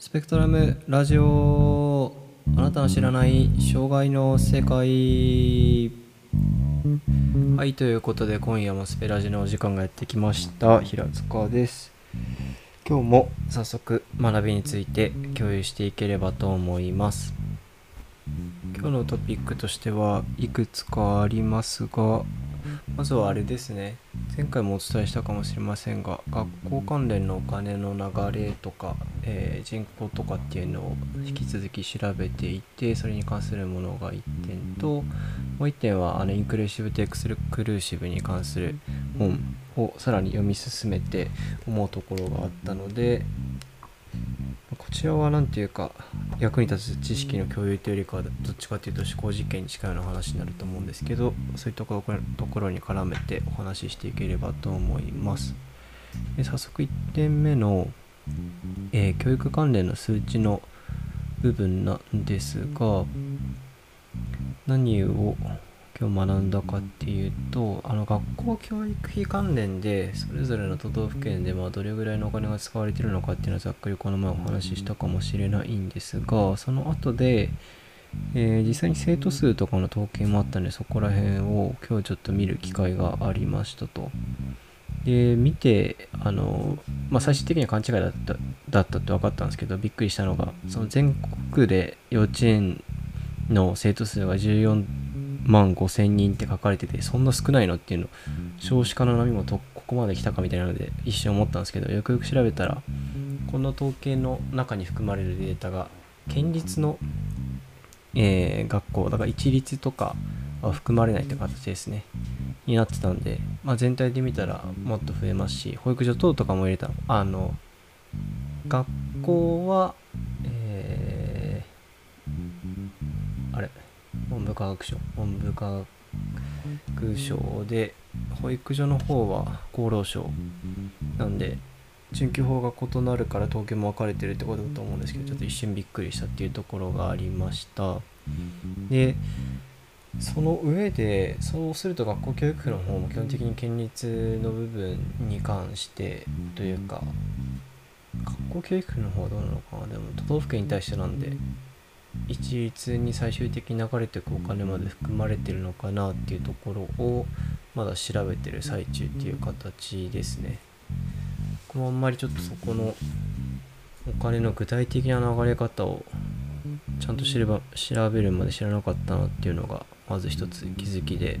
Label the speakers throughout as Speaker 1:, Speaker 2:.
Speaker 1: スペクトラムラジオあなたの知らない障害の世界はいということで今夜もスペラジのお時間がやってきました。平塚です。今日も早速学びについて共有していければと思います。今日のトピックとしてはいくつかありますがまずはあれですね。前回もお伝えしたかもしれませんが学校関連のお金の流れとか、えー、人口とかっていうのを引き続き調べていてそれに関するものが1点ともう1点はあのインクルーシブとエクスクルーシブに関する本をさらに読み進めて思うところがあったのでちらは何ていうか役に立つ知識の共有というよりかはどっちかというと思考実験に近いような話になると思うんですけどそういうところところに絡めてお話ししていければと思います。で早速1点目の、えー、教育関連の数値の部分なんですが何を今日学んだかっていうとあの学校教育費関連でそれぞれの都道府県でまあどれぐらいのお金が使われてるのかっていうのはざっくりこの前お話ししたかもしれないんですがその後で、えー、実際に生徒数とかの統計もあったのでそこら辺を今日ちょっと見る機会がありましたと。で見てあの、まあ、最終的には勘違いだっただったって分かったんですけどびっくりしたのがその全国で幼稚園の生徒数が14万5千人って書かれててそんな少ないのっていうの。少子化の波もとここまで来たかみたいなので一瞬思ったんですけどよくよく調べたらこの統計の中に含まれるデータが県立の、えー、学校だから一律とかは含まれないって形ですね。になってたんで、まあ、全体で見たらもっと増えますし保育所等とかも入れたあの学校は文部科学省文部科学省で保育所の方は厚労省なんで準拠法が異なるから統計も分かれてるってことだと思うんですけどちょっと一瞬びっくりしたっていうところがありました。でその上でそうすると学校教育費の方も基本的に県立の部分に関してというか学校教育費の方はどうなのかな。でも都道府県に対してなんで一律に最終的に流れていくお金まで含まれてるのかなっていうところをまだ調べてる最中っていう形ですね。僕もあんまりちょっとそこのお金の具体的な流れ方をちゃんと知れば調べるまで知らなかったなっていうのがまず一つ気づきで、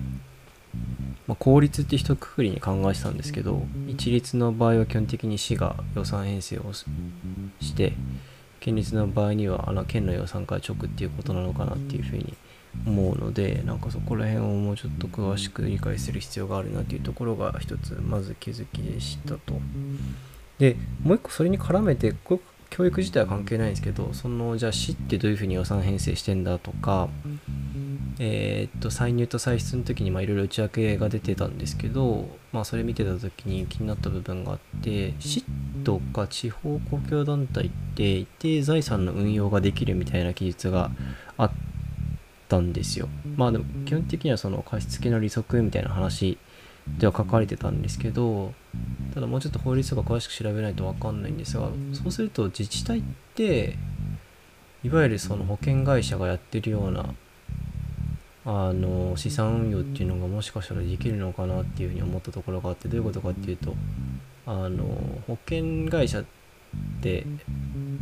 Speaker 1: まあ、効率って一括りに考えてたんですけど一律の場合は基本的に市が予算編成をして県立の場合にはあの県の予算から直っていうことなのかなっていうふうに思うのでなんかそこら辺をもうちょっと詳しく理解する必要があるなっていうところが一つまず気づきでしたと。でもう一個それに絡めてこ教育自体は関係ないんですけどそのじゃあ市ってどういうふうに予算編成してんだとかえー、っと歳入と歳出の時にいろいろ内訳が出てたんですけど、まあ、それ見てた時に気になった部分があって市とか地方公共団体って一定財産の運用ができるみたいな記述があったんですよ。まあでも基本的にはその貸付の利息みたいな話では書かれてたんですけどただもうちょっと法律とか詳しく調べないと分かんないんですがそうすると自治体っていわゆるその保険会社がやってるようなあの資産運用っていうのがもしかしたらできるのかなっていうふうに思ったところがあってどういうことかっていうとあの保険会社って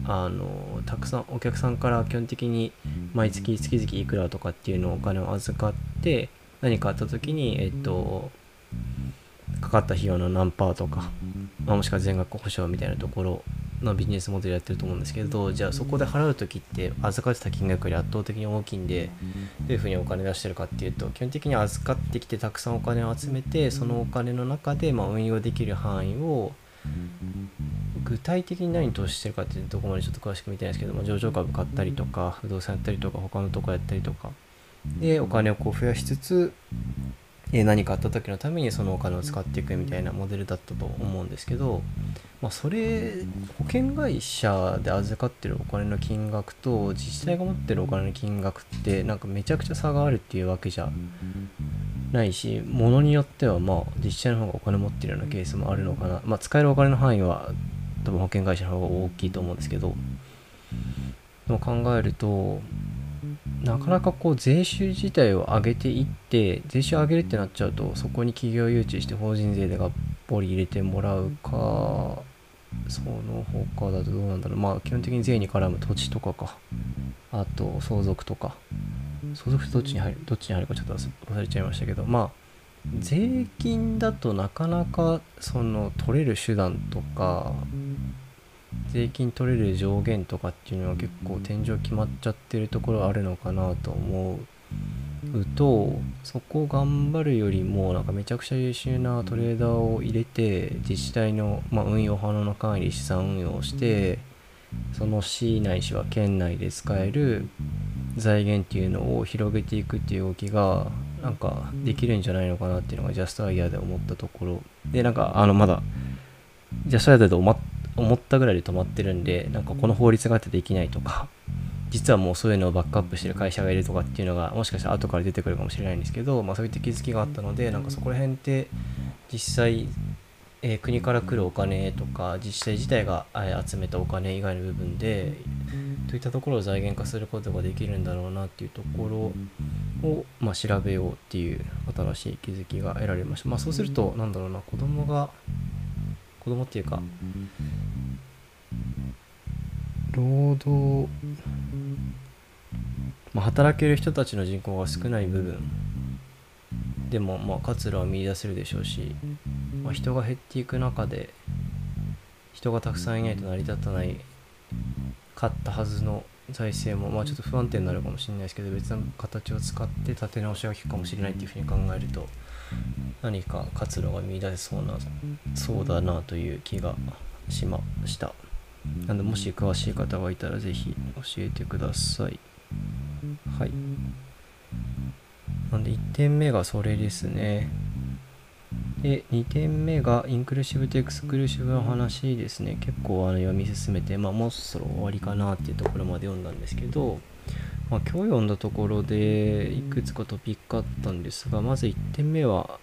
Speaker 1: あのたくさんお客さんから基本的に毎月月々いくらとかっていうのをお金を預かって何かあった時にえっとかかった費用の何パーとか、まあ、もしくは全額保証みたいなところのビジネスモデルやってると思うんですけどじゃあそこで払う時って預かってた金額より圧倒的に大きいんでどういうふうにお金出してるかっていうと基本的に預かってきてたくさんお金を集めてそのお金の中でま運用できる範囲を具体的に何投資してるかっていうとこまでちょっと詳しく見てないですけど、ま上場株買ったりとか不動産やったりとか他のとこやったりとか。でお金をこう増やしつつえ何かあった時のためにそのお金を使っていくみたいなモデルだったと思うんですけど、まあ、それ保険会社で預かってるお金の金額と自治体が持ってるお金の金額ってなんかめちゃくちゃ差があるっていうわけじゃないしものによってはまあ自治体の方がお金持ってるようなケースもあるのかな、まあ、使えるお金の範囲は多分保険会社の方が大きいと思うんですけどのを考えるとなかなかこう税収自体を上げていって税収上げるってなっちゃうとそこに企業誘致して法人税でがっぽり入れてもらうかその他だとどうなんだろう。まあ基本的に税に絡む土地とかか。あと相続とか。相続ってどっちに入るどっちに入るかちょっと忘れちゃいましたけど。まあ税金だとなかなかその取れる手段とか税金取れる上限とかっていうのは結構天井決まっちゃってるところあるのかなと思うとそこを頑張るよりもなんかめちゃくちゃ優秀なトレーダーを入れて自治体の、まあ、運用派の管理資産運用をしてその市内市は県内で使える財源っていうのを広げていくっていう動きがなんかできるんじゃないのかなっていうのがジャストアイデアで思ったところ。でなんかあのまだジャストアイデアで思った思ったぐらいで止まってるんでなんかこの法律があってできないとか実はもうそういうのをバックアップしてる会社がいるとかっていうのがもしかしたら後から出てくるかもしれないんですけど、まあ、そういった気づきがあったのでなんかそこら辺って実際、えー、国から来るお金とか自治体自体が集めたお金以外の部分でといったところを財源化することができるんだろうなっていうところを、まあ、調べようっていう新しい気づきが得られました。まあ、そうすると、なんだろうな、子供が、子供っていうか、労働、まあ、働ける人たちの人口が少ない部分。でも、まあ、活路は見いだせるでしょうし、まあ、人が減っていく中で人がたくさんいないと成り立たない買ったはずの財政も、まあ、ちょっと不安定になるかもしれないですけど別の形を使って立て直しが効くかもしれないっていうふうに考えると何か活路が見出せそうなそうだなという気がしました。なのでもし詳しい方がいたら是非教えてください。はい。なんで1点目がそれですね。で、2点目がインクルーシブとエクスクルーシブの話ですね。結構あの読み進めて、まあ、もうそろそろ終わりかなっていうところまで読んだんですけど、まあ、今日読んだところでいくつかトピックあったんですが、まず1点目は、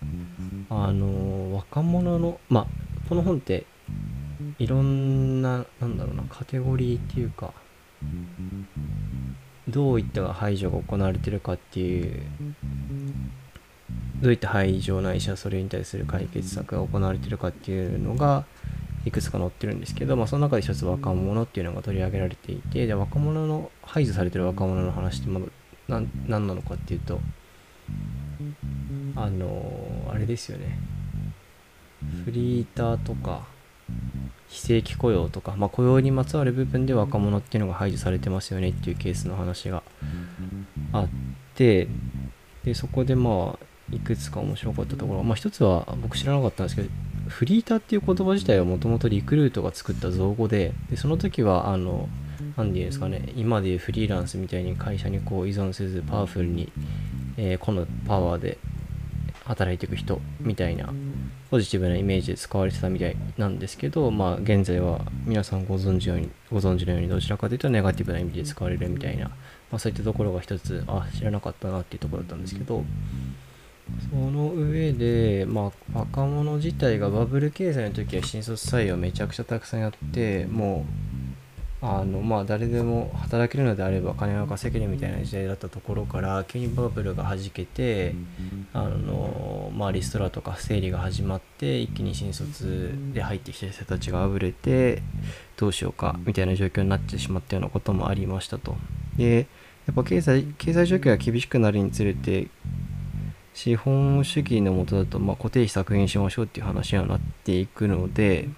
Speaker 1: あの、若者の、まあ、この本っていろんな、なんだろうな、カテゴリーっていうか、どういった排除が行われてるかっていうどういった排除ないしはそれに対する解決策が行われてるかっていうのがいくつか載ってるんですけど、まあ、その中で一つ若者っていうのが取り上げられていてで若者の排除されてる若者の話ってまだ何なのかっていうとあのあれですよね。フリーターとか非正規雇用とか、まあ、雇用にまつわる部分で若者っていうのが排除されてますよねっていうケースの話があってでそこでまあいくつか面白かったところ、まあ、一つは僕知らなかったんですけどフリーターっていう言葉自体はもともとリクルートが作った造語ででその時はあの何て言うんですかね今でいうフリーランスみたいに会社にこう依存せずパワフルに、えー、このパワーで働いていく人みたいなポジティブなイメージで使われてたみたいなんですけど、まあ、現在は皆さんご存知ようにご存知のようにどちらかというとネガティブな意味で使われるみたいな、まあ、そういったところが一つあ知らなかったなっていうところだったんですけどその上で、まあ、若者自体がバブル経済の時は新卒採用めちゃくちゃたくさんやってもうあのまあ誰でも働けるのであれば金が稼げるみたいな時代だったところから急にバブルがはじけてあの、まあ、リストラとか整理が始まって一気に新卒で入ってきた人たちがあぶれてどうしようかみたいな状況になってしまったようなこともありましたと。でやっぱ経済経済状況が厳しくなるにつれて資本主義のもとだと、まあ、固定費削減しましょうっていう話にはなっていくので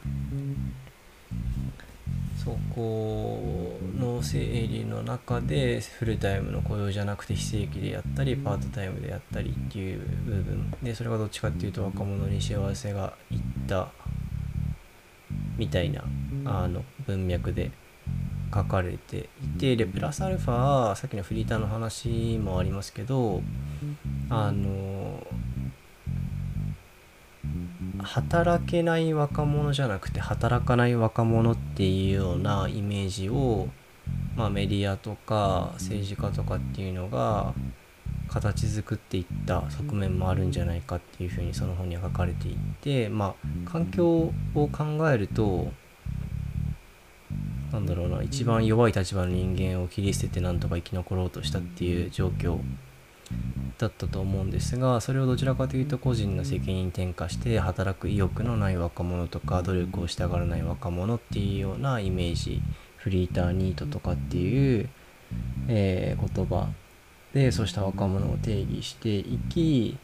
Speaker 1: そこの整理の中でフルタイムの雇用じゃなくて非正規でやったりパートタイムでやったりっていう部分。でそれがどっちかっていうと若者に幸せがいったみたいなあの文脈で書かれていてでプラスアルファさっきのフリーターの話もありますけどあの働けない若者じゃなくて働かない若者っていうようなイメージを、まあ、メディアとか政治家とかっていうのが形作っていった側面もあるんじゃないかっていうふうにその本には書かれていてまあ環境を考えるとなんだろうな一番弱い立場の人間を切り捨ててなんとか生き残ろうとしたっていう状況だったと思うんですがそれをどちらかというと個人の責任転嫁して働く意欲のない若者とか努力をしたがらない若者っていうようなイメージフリーターニートとかっていう、えー、言葉。でそうした若者を定義していき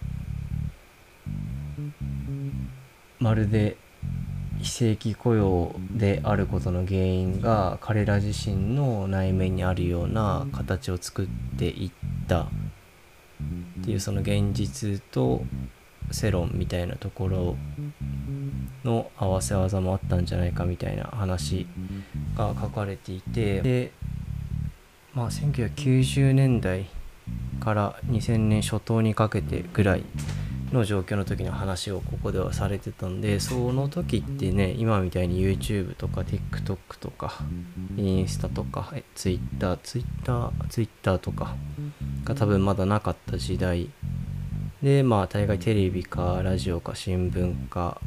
Speaker 1: まるで非正規雇用であることの原因が彼ら自身の内面にあるような形を作っていった。っていうその現実と世論みたいなところの合わせ技もあったんじゃないかみたいな話が書かれていてでまあ1990年代から2000年初頭にかけてぐらいの状況の時の話をここではされてたんでその時ってね今みたいに YouTube とか TikTok とかインスタとか Twitter Twitter Twitter とかが多分まだなかった時代。でまあ大概テレビかラジオか新聞か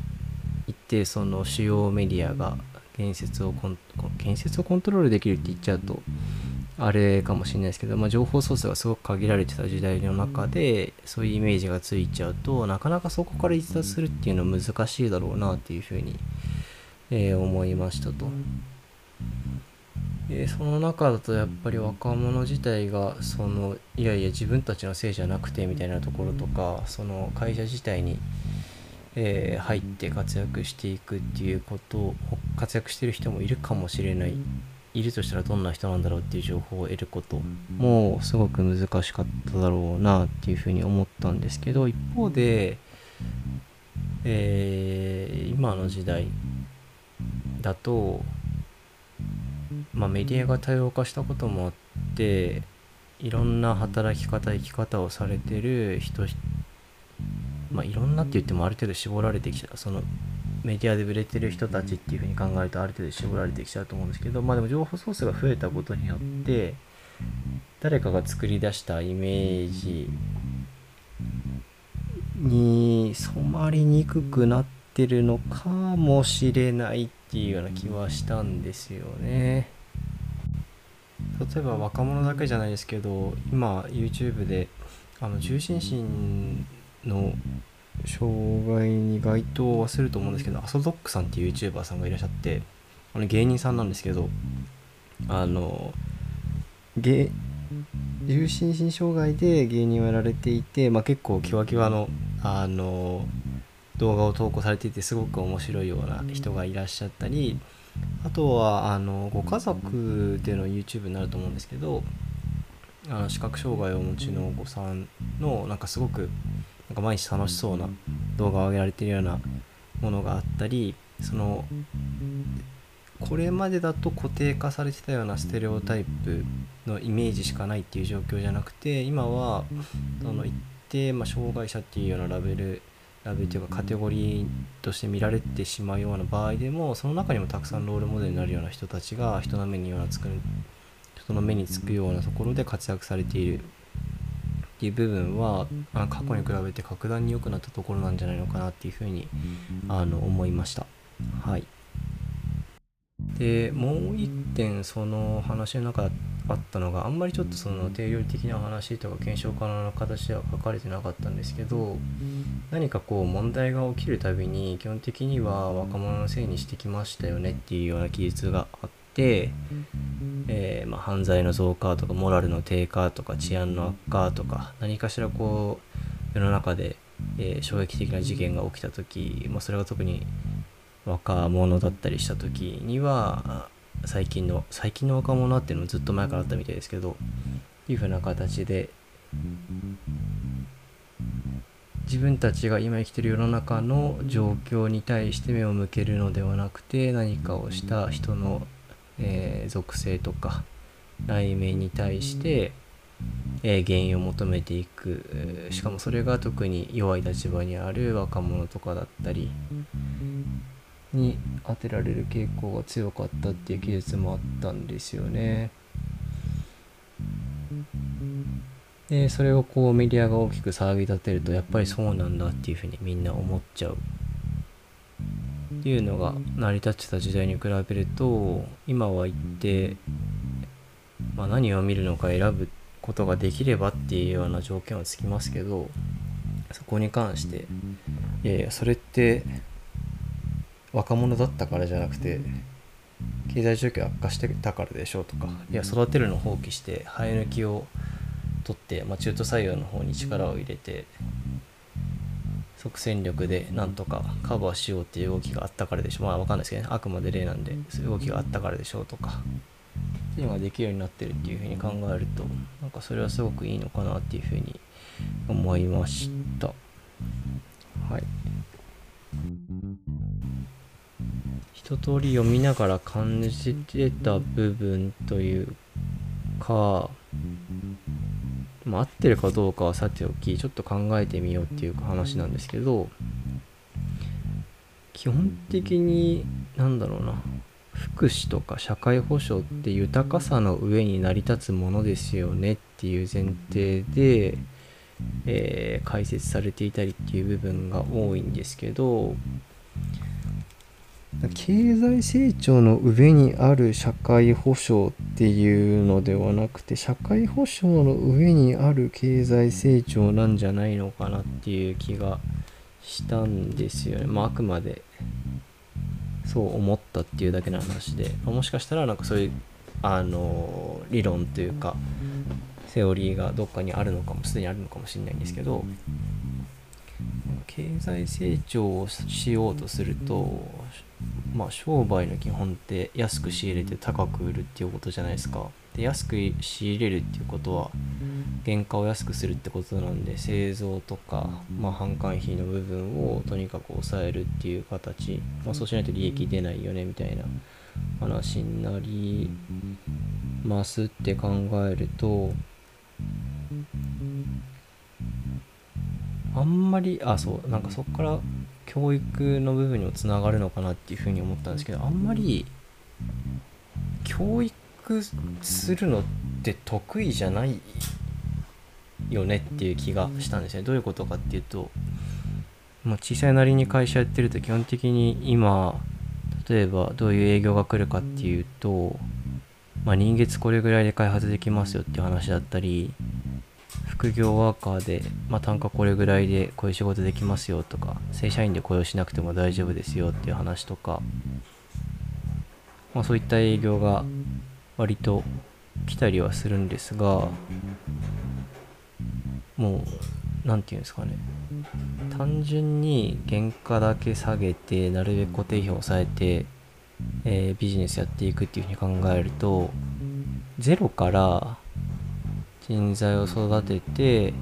Speaker 1: 行ってその主要メディアが建設をコン建設をコントロールできるって言っちゃうとあれかもしれないですけど、まあ、情報ソースがすごく限られてた時代の中でそういうイメージがついちゃうとなかなかそこから逸脱するっていうのは難しいだろうなっていうふうに、えー、思いましたと。でその中だとやっぱり若者自体がそのいやいや自分たちのせいじゃなくてみたいなところとかその会社自体に、えー、入って活躍していくっていうことを活躍してる人もいるかもしれないいるとしたらどんな人なんだろうっていう情報を得ることもすごく難しかっただろうなっていうふうに思ったんですけど一方で、えー、今の時代だと、まあ、メディアが多様化したこともあっていろんな働き方生き方をされてる人まあいろんなって言ってもある程度絞られてきたそのメディアで売れてる人たちっていうふうに考えるとある程度絞られてきちゃうと思うんですけどまあでも情報ソースが増えたことによって誰かが作り出したイメージに染まりにくくなってるのかもしれないっていうような気はしたんですよね。例えば若者だけじゃないですけど今 YouTube であの重心心の障害に該当はすると思うんですけどアソドックさんっていう YouTuber さんがいらっしゃってあの芸人さんなんですけどあの芸重心身障害で芸人をやられていて、まあ、結構キワキワのあの動画を投稿されていてすごく面白いような人がいらっしゃったりあとはあのご家族での YouTube になると思うんですけどあの視覚障害をお持ちのお子さんのなんかすごくなんか毎日楽しそうな動画を上げられてるようなものがあったりそのこれまでだと固定化されてたようなステレオタイプのイメージしかないっていう状況じゃなくて今はその一定、まあ、障害者っていうようなラベルラベルというかカテゴリーとして見られてしまうような場合でもその中にもたくさんロールモデルになるような人たちが人の目にようなつく人の目につくようなところで活躍されているっていう部分はあ過去に比べて格段に良くなったところなんじゃないのかなっていうふうにあの思いました。はい、でもう一点その話の中であったのがあんまりちょっとその定量的な話とか検証可能な形では書かれてなかったんですけど何かこう問題が起きるたびに基本的には若者のせいにしてきましたよねっていうような記述があって、えー、まあ、犯罪の増加とかモラルの低下とか治安の悪化とか何かしらこう世の中で、えー、衝撃的な事件が起きた時、まあ、それが特に若者だったりした時には最近の最近の若者っていうのもずっと前からあったみたいですけどいうふうな形で自分たちが今生きてる世の中の状況に対して目を向けるのではなくて何かをした人のえー、属性とか内面に対して、えー、原因を求めていくしかもそれが特に弱い立場にある若者とかだったりに当てられる傾向が強かったっていう記述もあったんですよね。でそれをこうメディアが大きく騒ぎ立てるとやっぱりそうなんだっていうふうにみんな思っちゃうっていうのが成り立ってた時代に比べると今は一定、まあ、何を見るのか選ぶことができればっていうような条件はつきますけどそこに関していやいやそれって若者だったからじゃなくて経済状況悪化してたからでしょうとかいや育てるの放棄して生え抜きを取って、まあ、中途採用の方に力を入れて即戦力でなんとかカバーしようっていう動きがあったからでしょう。まあ分かんないですけどね。あくまで例なんでそういう動きがあったからでしょうとか。っていうのができるようになってるっていうふうに考えるとなんかそれはすごくいいのかなっていうふうに思いました。はい。一通り読みながら感じてた部分というかまあ、合ってるかどうかはさておきちょっと考えてみようっていう話なんですけど基本的になんだろうな。福祉とか社会保障って豊かさの上に成り立つものですよねっていう前提で、えー、解説されていたりっていう部分が多いんですけど経済成長の上にある社会保障っていうのではなくて社会保障の上にある経済成長なんじゃないのかなっていう気がしたんですよね。まあ、あくまでそう思ったっていうだけの話で、ま、もしかしたらなんかそういうあの理論というかセオリーがどっかにあるのかもすでにあるのかもしれないんですけど経済成長をしようとするとまあ商売の基本って安く仕入れて高く売るっていうことじゃないですか。で安く仕入れるっていうことは原価を安くするってことなんで製造とか、まあ、販管費の部分をとにかく抑えるっていう形、まあ、そうしないと利益出ないよねみたいな話になりますって考えるとあんまりあそうなんかそこから教育の部分にもつながるのかなっていうふうに思ったんですけどあんまり教育するのって得意じゃないよねっていう気がしたんですね。どういうことかっていうと、まあ、小さいなりに会社やってると基本的に今例えばどういう営業が来るかっていうと、まあ、人月これぐらいで開発できますよっていう話だったり副業ワーカーで、まあ、単価これぐらいでこういう仕事できますよとか正社員で雇用しなくても大丈夫ですよっていう話とか、まあ、そういった営業が割と来たりはするんですがもう何て言うんですかね。単純に原価だけ下げてなるべく固定費を抑えて、えー、ビジネスやっていくっていうふうに考えるとゼロから人材を育てて、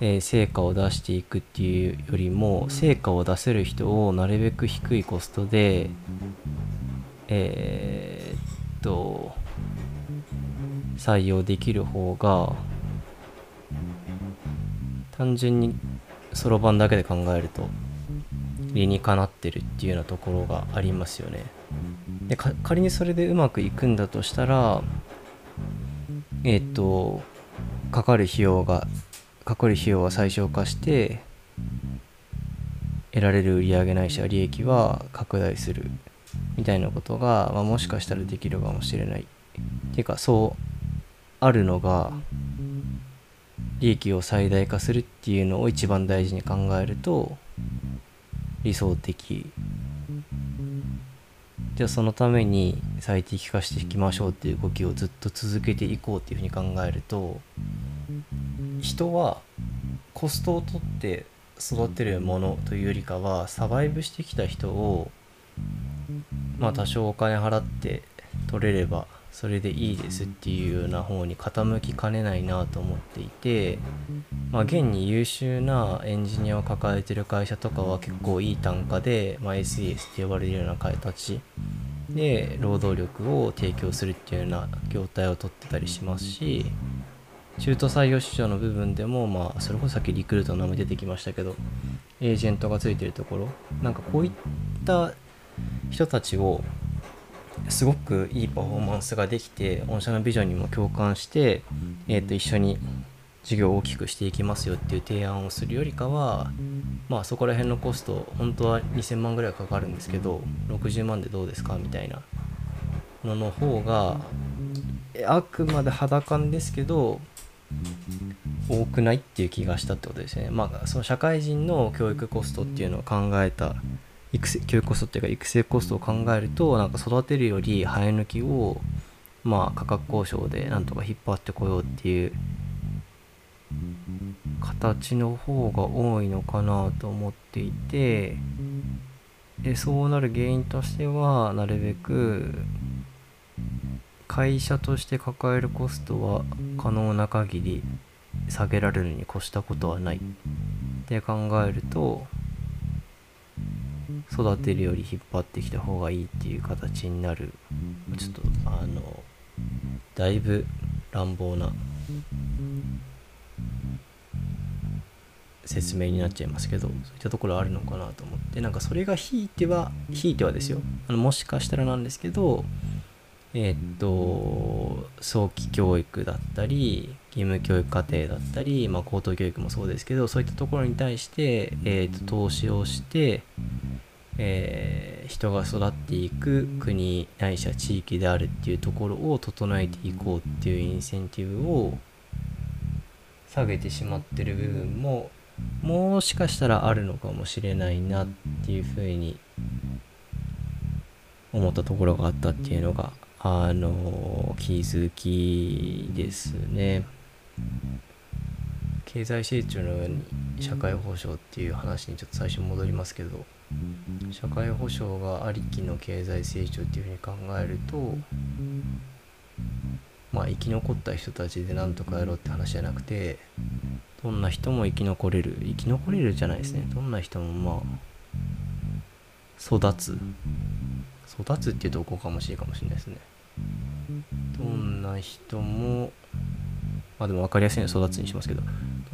Speaker 1: えー、成果を出していくっていうよりも成果を出せる人をなるべく低いコストでえー、っと採用できる方が単純にそろばんだけで考えると理にかなってるっていうようなところがありますよね。で仮にそれでうまくいくんだとしたらえっ、とかかる費用がかかる費用は最小化して得られる売上ないしは利益は拡大するみたいなことが、まあ、もしかしたらできるかもしれない。っていうかそうあるのが利益を最大化するっていうのを一番大事に考えると理想的じゃあそのために最適化していきましょうっていう動きをずっと続けていこうっていうふうに考えると人はコストを取って育てるものというよりかはサバイブしてきた人をまあ多少お金払って取れればそれでいいですっていうような方に傾きかねないなと思っていて、まあ、現に優秀なエンジニアを抱えてる会社とかは結構いい単価で、ま、SES って呼ばれるような形で労働力を提供するっていうような業態を取ってたりしますし中途採用市場の部分でも、まあ、それこそさっきリクルートの名前出てきましたけどエージェントがついてるところなんかこういった人たちをすごくいいパフォーマンスができて御社のビジョンにも共感して、えー、と一緒に事業を大きくしていきますよっていう提案をするよりかはまあそこら辺のコスト本当は2000万ぐらいかかるんですけど60万でどうですかみたいなのの方があくまで肌感ですけど多くないっていう気がしたってことですね。まあその社会人の教育コストっていうのを考えた育成教育コストっていうか育成コストを考えるとなんか育てるより生え抜きをまあ価格交渉でなんとか引っ張ってこようっていう形の方が多いのかなと思っていてでそうなる原因としてはなるべく会社として抱えるコストは可能な限り下げられるに越したことはないって考えると育てるより引っ張ってきた方がいいっていう形になる。ちょっとあのだいぶ乱暴な説明になっちゃいますけどそういったところあるのかなと思って。なんかそれがひいてはひいてはですよ。あのもしかしたらなんですけどえー、っと早期教育だったり義務教育課程だったり、まあ、高等教育もそうですけどそういったところに対して、えー、っと投資をして、えー、人が育っていく国ないしは地域であるっていうところを整えていこうっていうインセンティブを下げてしまってる部分ももしかしたらあるのかもしれないなっていうふうに思ったところがあったっていうのがあの気づきですね。経済成長のように社会保障っていう話にちょっと最初戻りますけど。社会保障がありきの経済成長っていうふうに考えるとまあ生き残った人たちでなんとかやろうって話じゃなくてどんな人も生き残れる生き残れるじゃないですね。どんな人もまあ育つ。育つっていうとこかもしれないかもしれないですね。どんな人もまあでも分かりやすいのは育つにしますけど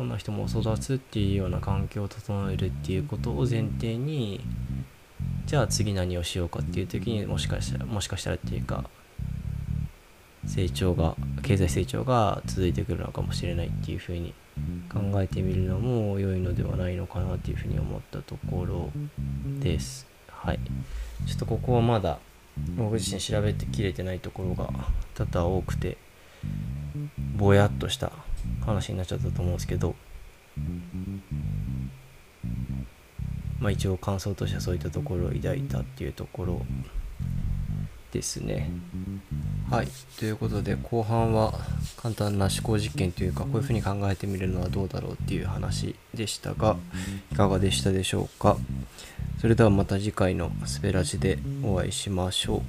Speaker 1: どんな人も育つっていうような環境を整えるっていうことを前提にじゃあ次何をしようかっていう時にもしかしたらもしかしたらっていうか成長が経済成長が続いてくるのかもしれないっていうふうに考えてみるのも良いのではないのかなっていうふうに思ったところです。はい。ちょっとここはまだ僕自身調べてきれてないところが多々多くてぼやっとした話になっちゃったと思うんですけどまあ一応感想としてはそういったところを抱いたっていうところですね。はい。ということで、後半は簡単な思考実験というか、こういうふうに考えてみるのはどうだろうっていう話でしたが、いかがでしたでしょうか？それではまた次回のスペラジでお会いしましょう。